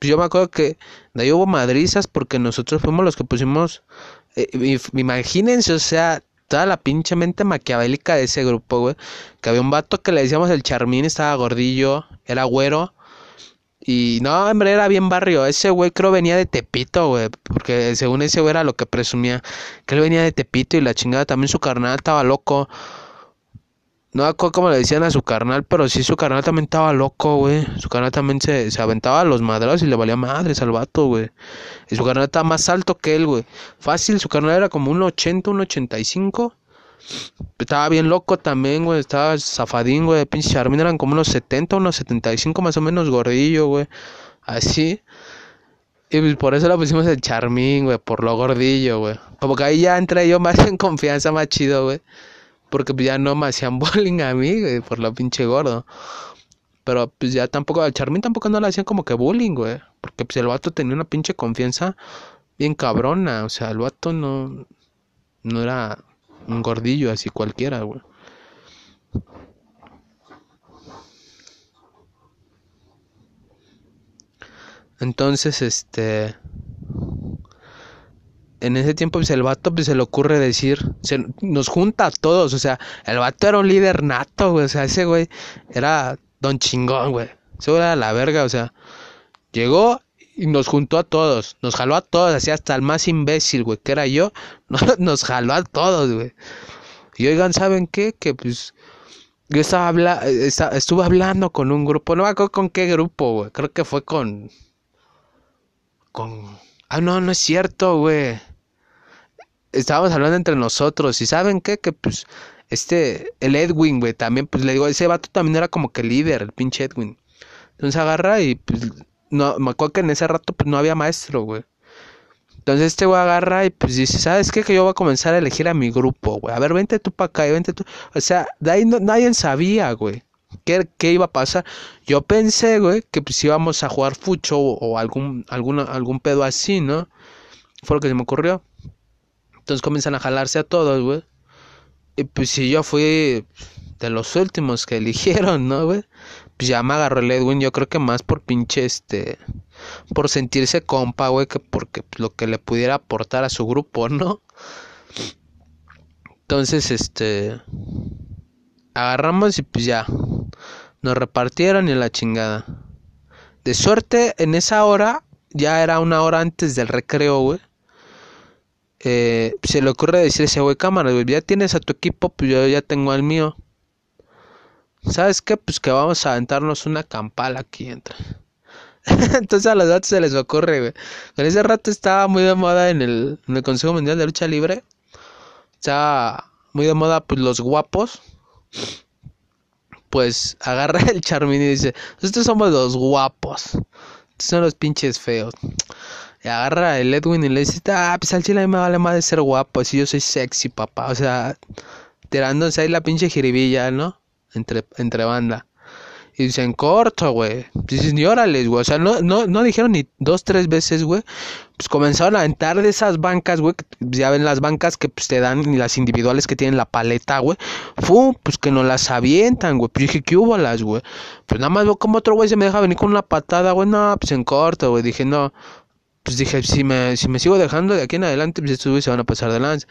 pues yo me acuerdo que de ahí hubo madrizas porque nosotros fuimos los que pusimos eh, imagínense o sea toda la pinche mente maquiavélica de ese grupo güey que había un vato que le decíamos el charmín estaba gordillo era güero Y no, hombre, era bien barrio. Ese güey creo venía de Tepito, güey. Porque según ese güey era lo que presumía. Que él venía de Tepito y la chingada también su carnal estaba loco. No acuerdo cómo le decían a su carnal, pero sí su carnal también estaba loco, güey. Su carnal también se, se aventaba a los madrados y le valía madres al vato, güey. Y su carnal estaba más alto que él, güey. Fácil, su carnal era como un 80, un 85. Estaba bien loco también, güey. Estaba zafadín, güey. Pinche Charmin eran como unos 70, unos 75 más o menos gordillo, güey. Así. Y pues por eso lo pusimos el Charmín, güey. Por lo gordillo, güey. Como que ahí ya entré yo más en confianza, más chido, güey. Porque pues ya no me hacían bullying a mí, güey. Por lo pinche gordo. Pero pues ya tampoco, al Charmín tampoco no le hacían como que bullying, güey. Porque pues el vato tenía una pinche confianza bien cabrona. O sea, el vato no, no era un gordillo así cualquiera, güey. Entonces, este... En ese tiempo, pues el vato pues, se le ocurre decir, se, nos junta a todos, o sea, el vato era un líder nato, güey, o sea, ese güey era don chingón, güey. Ese era la verga, o sea, llegó y nos juntó a todos, nos jaló a todos, así hasta el más imbécil, güey, que era yo, nos jaló a todos, güey. Y oigan, ¿saben qué? Que pues yo estaba habla estuve hablando con un grupo, no me acuerdo con qué grupo, güey, creo que fue con con Ah, no, no es cierto, güey. Estábamos hablando entre nosotros y ¿saben qué? Que pues este el Edwin, güey, también pues le digo, ese vato también era como que líder, el pinche Edwin. Entonces agarra y pues no, me acuerdo que en ese rato pues no había maestro, güey. Entonces este güey agarra y pues dice, ¿sabes qué? Que yo voy a comenzar a elegir a mi grupo, güey. A ver, vente tú para acá y vente tú. O sea, de ahí no, nadie sabía, güey. ¿Qué, ¿Qué, iba a pasar? Yo pensé, güey, que pues íbamos a jugar fucho o, o algún, alguna, algún pedo así, ¿no? Fue lo que se me ocurrió. Entonces comienzan a jalarse a todos, güey. Y pues si yo fui de los últimos que eligieron, ¿no, güey? Pues ya me agarró el Edwin, yo creo que más por pinche este por sentirse compa, güey, que porque lo que le pudiera aportar a su grupo, ¿no? Entonces, este agarramos y pues ya nos repartieron y la chingada. De suerte, en esa hora, ya era una hora antes del recreo, güey. Eh, se le ocurre decir ese güey, cámara, ya tienes a tu equipo, pues yo ya tengo al mío. ¿Sabes qué? Pues que vamos a aventarnos una campal aquí entre. Entonces a los datos se les ocurre, güey. En ese rato estaba muy de moda en el, Consejo Mundial de Lucha Libre. Estaba muy de moda, pues los guapos. Pues agarra el Charmin y dice: Estos somos los guapos. Estos son los pinches feos. Y agarra el Edwin y le dice: Ah, pues al chile me vale más de ser guapo. Si yo soy sexy, papá. O sea, tirándose ahí la pinche jiribilla, ¿no? Entre, entre banda. Y dicen, corto, güey. Dicen, y órale, güey. O sea, no, no, no dijeron ni dos, tres veces, güey. Pues comenzaron a aventar de esas bancas, güey. Ya ven las bancas que pues, te dan y las individuales que tienen la paleta, güey. Fu, pues que no las avientan, güey. Pues dije, ¿qué hubo las, güey? Pues nada más como otro güey se me deja venir con una patada, güey. No, pues en corto, güey. Dije, no. Pues dije, si me, si me sigo dejando de aquí en adelante, pues estos se van a pasar de lanza.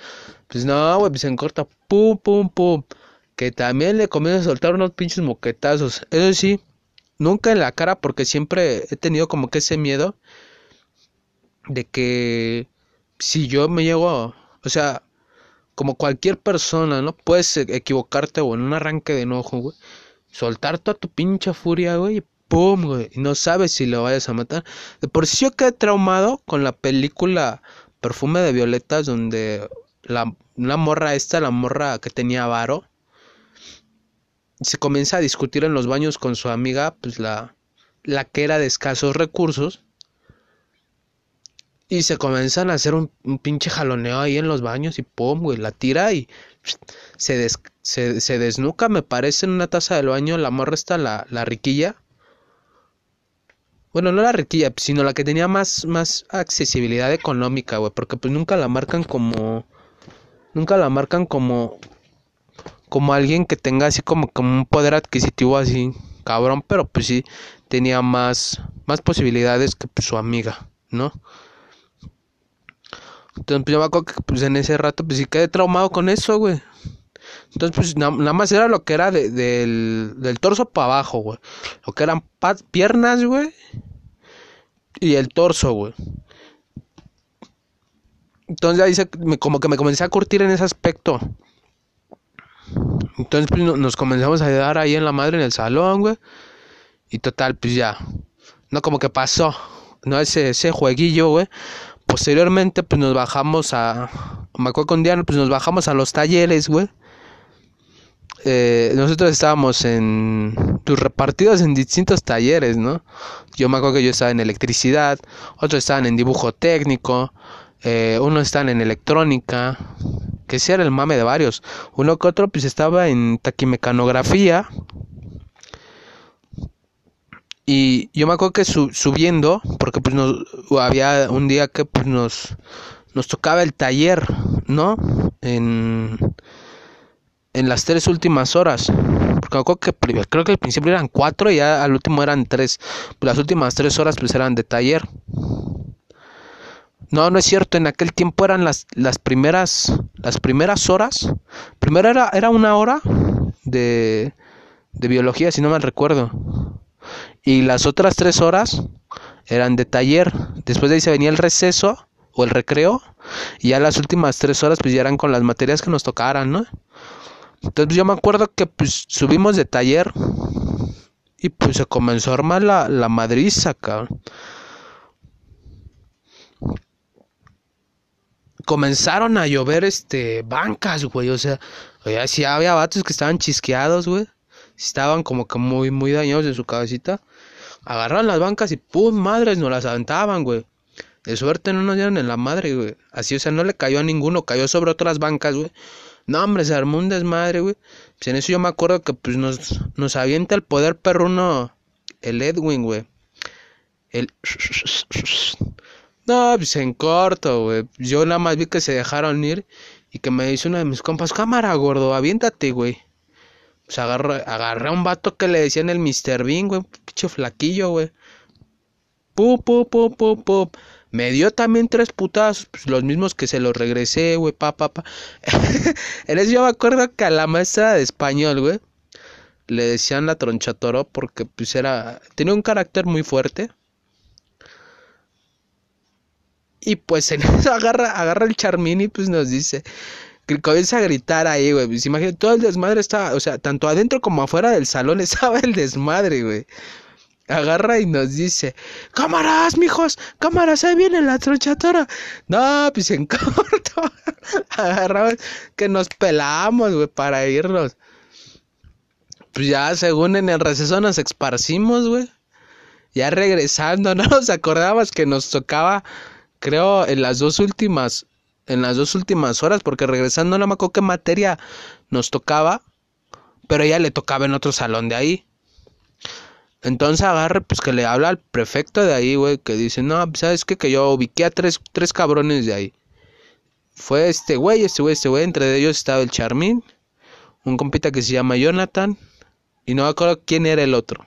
Pues no, güey, pues en corto, pum, pum, pum que también le comienza a soltar unos pinches moquetazos. Eso sí, nunca en la cara porque siempre he tenido como que ese miedo de que si yo me llego, o sea, como cualquier persona, ¿no? Puedes equivocarte o en un arranque de enojo, güey. Soltar toda tu pinche furia, güey, pum, güey. Y no sabes si lo vayas a matar. De por sí yo quedé traumado con la película Perfume de Violetas, donde la, morra esta, la morra que tenía varo, se comienza a discutir en los baños con su amiga, pues la, la que era de escasos recursos. Y se comienzan a hacer un, pinche jaloneo ahí en los baños y pum, güey, la tira y se, se, desnuca, me parece, en una taza del baño. La morra está la, la riquilla. Bueno, no la riquilla, sino la que tenía más, más accesibilidad económica, güey, porque pues nunca la marcan como... Nunca la marcan como como alguien que tenga así como, como un poder adquisitivo así cabrón, pero pues sí tenía más, más posibilidades que pues, su amiga, ¿no? Entonces pues yo me acuerdo que pues en ese rato pues sí quedé traumado con eso, güey. Entonces, pues nada más era lo que era del, del torso para abajo, güey. Lo que eran piernas, güey. Y el torso, güey. Entonces ahí se, como que me comencé a curtir en ese aspecto. Entonces pues, nos comenzamos a ayudar ahí en la madre en el salón, güey. Y total, pues ya. No como que pasó. No ese, ese jueguillo, güey. Posteriormente, pues nos bajamos a. Me acuerdo con Diana, pues nos bajamos a los talleres, güey. Eh, nosotros estábamos en pues, repartidos en distintos talleres, ¿no? Yo me acuerdo que yo estaba en electricidad, otros estaban en dibujo técnico, eh, uno estaban en electrónica, que sí era el mame de varios. Uno que otro pues estaba en taquimecanografía. Y yo me acuerdo que subiendo, porque pues había un día que pues nos, nos tocaba el taller, ¿no? En, en las tres últimas horas. Porque acuerdo que creo que al principio eran cuatro y ya al último eran tres. Las últimas tres horas pues eran de taller. No, no es cierto, en aquel tiempo eran las, las primeras las primeras horas. Primero era, era una hora de, de biología, si no mal recuerdo. Y las otras tres horas eran de taller. Después de ahí se venía el receso o el recreo. Y ya las últimas tres horas pues ya eran con las materias que nos tocaran, ¿no? Entonces yo me acuerdo que pues subimos de taller y pues se comenzó a armar la, la madriza, cabrón. comenzaron a llover este bancas, güey, o sea, oye, sí había vatos que estaban chisqueados, güey. Estaban como que muy muy dañados en su cabecita. Agarraron las bancas y pum, madres, nos las aventaban, güey. De suerte no nos dieron en la madre, güey. Así, o sea, no le cayó a ninguno, cayó sobre otras bancas, güey. No, hombre, se armó un desmadre, güey. Pues en eso yo me acuerdo que pues nos, nos avienta el poder perruno el Edwin, güey. El no, pues en corto, güey. Yo nada más vi que se dejaron ir y que me dice uno de mis compas, cámara, gordo, aviéntate, güey. Pues agarré, agarré a un vato que le decían el Mr. Bean, güey, pinche flaquillo, güey. Pum, pum, pum, pum, pum. Me dio también tres putazos, pues los mismos que se los regresé, güey, pa, pa, pa. en eso yo me acuerdo que a la maestra de español, güey, le decían la tronchatoro porque pues era, tenía un carácter muy fuerte. Y pues en eso agarra, agarra el Charmín y pues nos dice, que comienza a gritar ahí, güey. Pues imagínate, todo el desmadre estaba, o sea, tanto adentro como afuera del salón estaba el desmadre, güey. Agarra y nos dice, cámaras, mijos, cámaras, ahí viene la trochatora. No, pues en corto. Agarramos que nos pelamos, güey, para irnos. Pues ya, según en el receso nos esparcimos, güey. Ya regresando, no nos acordabas que nos tocaba creo en las dos últimas en las dos últimas horas porque regresando no me acuerdo qué materia nos tocaba pero ella le tocaba en otro salón de ahí entonces agarre pues que le habla al prefecto de ahí güey que dice no sabes qué que yo ubiqué a tres tres cabrones de ahí fue este güey este güey este güey entre ellos estaba el Charmín un compita que se llama Jonathan y no me acuerdo quién era el otro.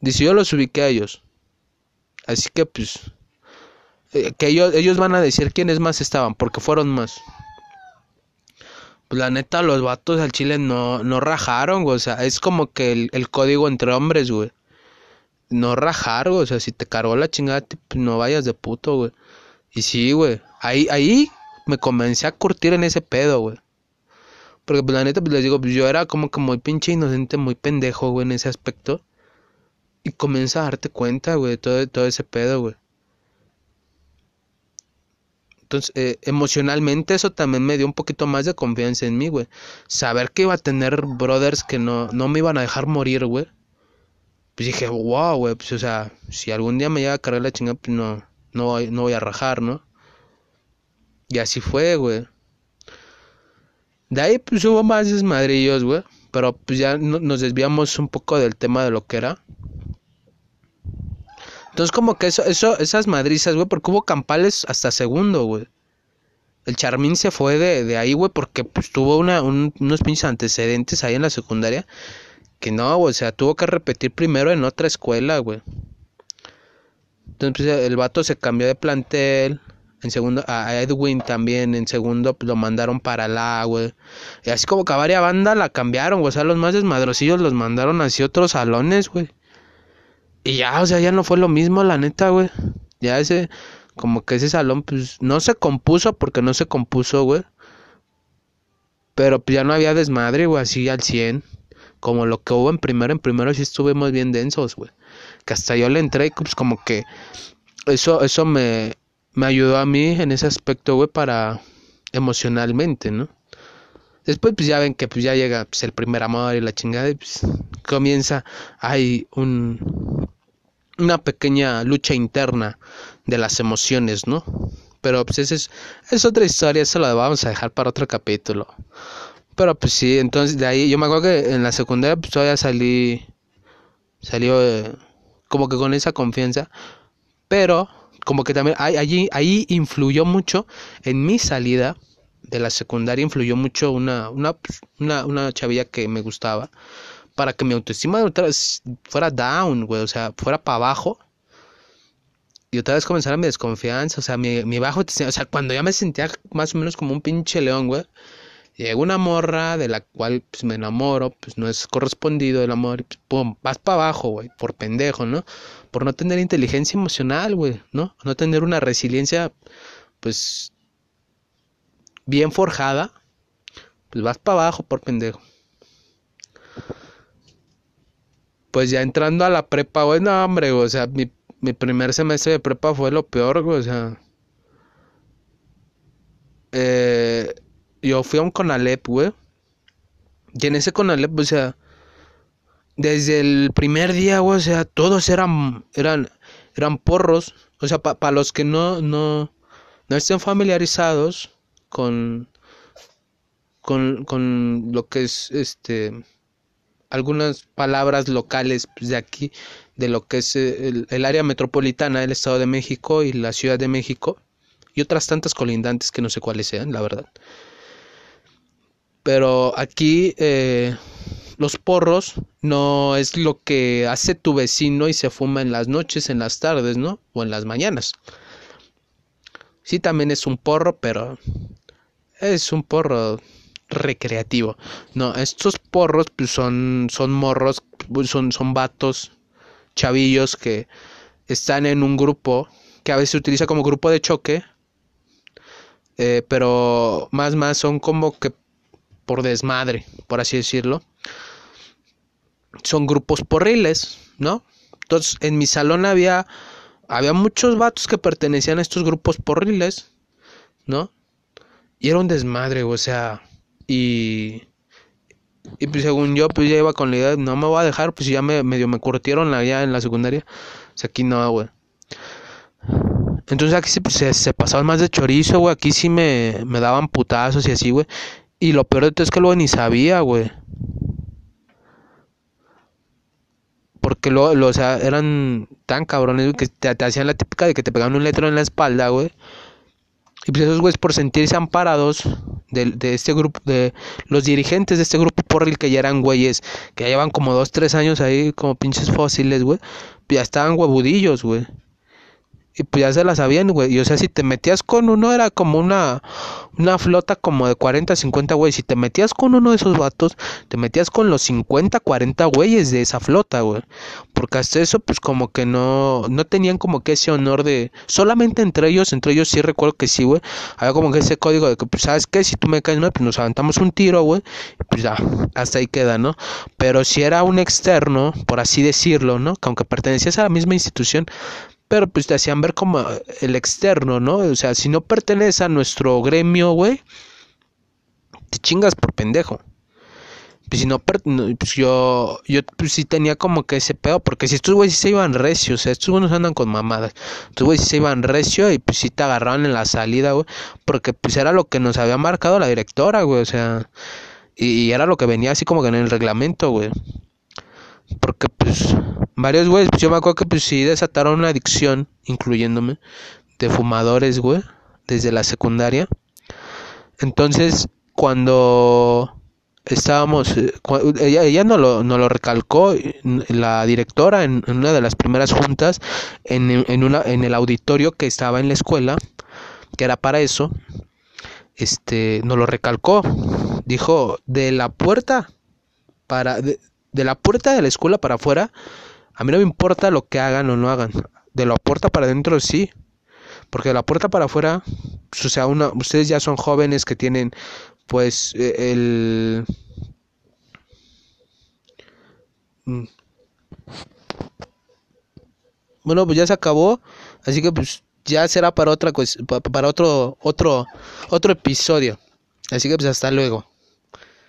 Dice yo los ubiqué a ellos así que pues eh, que ellos, ellos van a decir quiénes más estaban, porque fueron más. Pues la neta, los vatos al chile no, no rajaron. O sea, es como que el, código entre hombres, güey. No rajar. O sea, si te cargó la chingada, pues no vayas de puto, güey. Y sí, güey. Ahí, ahí me comencé a curtir en ese pedo, güey. Porque pues la neta, pues les digo, pues yo era como que muy pinche inocente, muy pendejo, güey, en ese aspecto. Y comienza a darte cuenta, güey, todo, todo ese pedo, güey. Entonces, eh, emocionalmente eso también me dio un poquito más de confianza en mí, güey. Saber que iba a tener brothers que no, no me iban a dejar morir, güey. Pues dije, wow, güey, pues o sea, si algún día me llega a cargar la chingada, pues no, no, no voy a rajar, ¿no? Y así fue, güey. De ahí pues hubo más desmadrillos, güey. Pero pues ya nos desviamos un poco del tema de lo que era. Entonces, como que eso, eso, esas madrizas, güey, porque hubo campales hasta segundo, güey. El Charmín se fue de, de ahí, güey, porque pues tuvo una, unos pinches antecedentes ahí en la secundaria. Que no, güey, o sea, tuvo que repetir primero en otra escuela, güey. Entonces el vato se cambió de plantel. en segundo, a Edwin también en segundo pues, lo mandaron para la, güey. Y así como que a varias bandas la cambiaron, güey. O sea, los más desmadrosillos los mandaron hacia otros salones, güey. Y ya, o sea, ya no fue lo mismo, la neta, güey. Ya ese, como que ese salón, pues, no se compuso porque no se compuso, güey. Pero pues ya no había desmadre, güey, así al 100. Como lo que hubo en primero, en primero sí estuvimos bien densos, güey. Que hasta yo le entré, pues como que eso, eso me, me ayudó a mí en ese aspecto, güey, para emocionalmente, ¿no? Después, pues ya ven que pues ya llega pues, el primer amor y la chingada, y pues comienza, hay un, una pequeña lucha interna de las emociones, ¿no? Pero pues esa es, es otra historia, eso lo vamos a dejar para otro capítulo. Pero pues sí, entonces de ahí, yo me acuerdo que en la secundaria pues todavía salí, salió eh, como que con esa confianza, pero como que también allí, ahí influyó mucho en mi salida de la secundaria, influyó mucho una, una, pues, una, una chavilla que me gustaba para que mi autoestima otra vez fuera down, güey, o sea, fuera para abajo. Y otra vez comenzara mi desconfianza, o sea, mi, mi bajo, o sea, cuando ya me sentía más o menos como un pinche león, güey. Llega una morra de la cual pues, me enamoro, pues no es correspondido el amor, y pues, pum, vas para abajo, güey, por pendejo, ¿no? Por no tener inteligencia emocional, güey, ¿no? No tener una resiliencia, pues, bien forjada, pues vas para abajo por pendejo. Pues ya entrando a la prepa, güey, no, hombre, o sea, mi, mi primer semestre de prepa fue lo peor, güey, o sea. Eh, yo fui a un Conalep, güey. Y en ese Conalep, o sea, desde el primer día, güey, o sea, todos eran, eran, eran porros. O sea, para los que no, no, no estén familiarizados con, con, con lo que es este algunas palabras locales pues, de aquí, de lo que es eh, el, área metropolitana del Estado de México y la Ciudad de México, y otras tantas colindantes que no sé cuáles sean, la verdad. Pero aquí eh, los porros no es lo que hace tu vecino y se fuma en las noches, en las tardes, ¿no? O en las mañanas. Sí, también es un porro, pero es un porro recreativo. No, estos porros pues, son, son morros, pues, son, son vatos, chavillos que están en un grupo que a veces se utiliza como grupo de choque, eh, pero más más son como que por desmadre, por así decirlo. Son grupos porriles, ¿no? Entonces, en mi salón había había muchos vatos que pertenecían a estos grupos porriles, ¿no? Y era un desmadre, o sea, y, y pues según yo, pues ya iba con la idea, no me voy a dejar, pues ya me medio me curtieron allá en la secundaria. O sea, aquí no, güey. Entonces aquí sí, pues, se, se pasaban más de chorizo, güey. Aquí sí me, me daban putazos y así, güey. Y lo peor de todo es que luego ni sabía, güey. Porque luego, lo, o sea, eran tan cabrones, que te, te, hacían la típica de que te pegaban un letro en la espalda, güey. Y pues esos güeyes por sentirse amparados de, de, este grupo, de los dirigentes de este grupo porril que ya eran güeyes, que ya llevan como dos, tres años ahí como pinches fósiles, güey, ya estaban huevudillos, güey. Y pues ya se la sabían, güey. Y o sea, si te metías con uno era como una, una flota como de 40, 50 güeyes. Si te metías con uno de esos vatos, te metías con los 50, 40 güeyes de esa flota, güey. Porque hasta eso, pues como que no, no tenían como que ese honor de... Solamente entre ellos, entre ellos sí recuerdo que sí, güey. Había como que ese código de que, pues, ¿sabes qué? Si tú me caes mal, pues nos aventamos un tiro, güey. Y pues ya, hasta ahí queda, ¿no? Pero si era un externo, por así decirlo, ¿no? Que aunque pertenecías a la misma institución, pero pues te hacían ver como el externo, ¿no? O sea, si no perteneces a nuestro gremio, güey, te chingas por pendejo. Pues si no, pues yo, yo pues sí tenía como que ese pedo, porque si estos güeyes se iban recios, o sea, estos güeyes andan con mamadas, estos güeyes se iban recio y pues sí te agarraban en la salida, güey, porque pues era lo que nos había marcado la directora, güey, o sea, y era lo que venía así como que en el reglamento, güey. Porque pues varios güeyes, pues yo me acuerdo que pues sí desataron una adicción, incluyéndome, de fumadores, güey, desde la secundaria. Entonces, cuando estábamos, eh, ella, ella no lo, no lo recalcó, la directora en, una de las primeras juntas, en, en, una, en el auditorio que estaba en la escuela, que era para eso, este, nos lo recalcó. Dijo, de la puerta para, de, la puerta de la escuela para afuera, a mí no me importa lo que hagan o no hagan. De la puerta para adentro sí. Porque de la puerta para afuera, o sea, ustedes ya son jóvenes que tienen, pues, e, el... Mm. Bueno, pues ya se acabó, así que pues ya será para otra para otro otro otro episodio. Así que pues hasta luego.